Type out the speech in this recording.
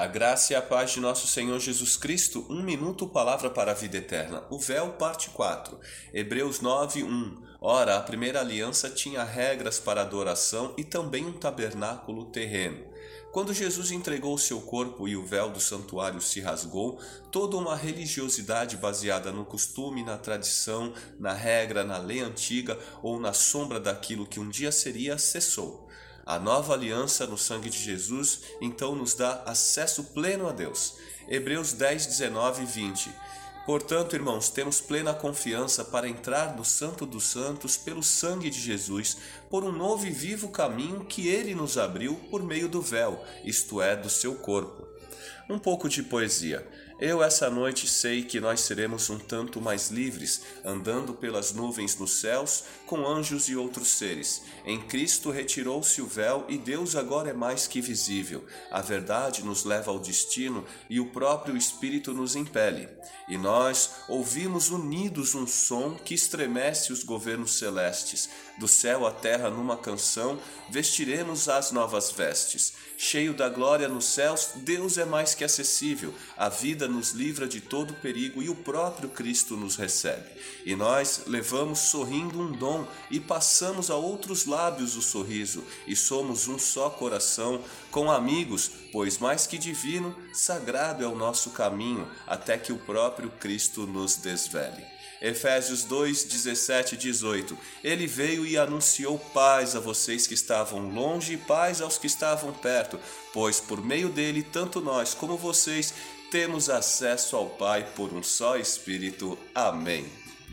A graça e a paz de nosso Senhor Jesus Cristo, um minuto, palavra para a vida eterna. O véu, parte 4. Hebreus 9, 1. Ora, a primeira aliança tinha regras para adoração e também um tabernáculo terreno. Quando Jesus entregou seu corpo e o véu do santuário se rasgou, toda uma religiosidade baseada no costume, na tradição, na regra, na lei antiga ou na sombra daquilo que um dia seria cessou. A nova aliança no sangue de Jesus então nos dá acesso pleno a Deus. Hebreus 10, 19 e 20. Portanto, irmãos, temos plena confiança para entrar no Santo dos Santos pelo sangue de Jesus, por um novo e vivo caminho que ele nos abriu por meio do véu, isto é, do seu corpo. Um pouco de poesia. Eu essa noite sei que nós seremos um tanto mais livres, andando pelas nuvens nos céus, com anjos e outros seres. Em Cristo retirou-se o véu e Deus agora é mais que visível. A verdade nos leva ao destino e o próprio Espírito nos impele. E nós ouvimos unidos um som que estremece os governos celestes. Do céu à terra numa canção, vestiremos as novas vestes. Cheio da glória nos céus, Deus é mais que acessível. A vida nos livra de todo perigo e o próprio Cristo nos recebe. E nós levamos sorrindo um dom e passamos a outros lábios o sorriso, e somos um só coração, com amigos, pois mais que divino, sagrado é o nosso caminho, até que o próprio Cristo nos desvele. Efésios 2, 17 e 18. Ele veio e anunciou paz a vocês que estavam longe e paz aos que estavam perto, pois por meio dele, tanto nós como vocês temos acesso ao Pai por um só Espírito. Amém.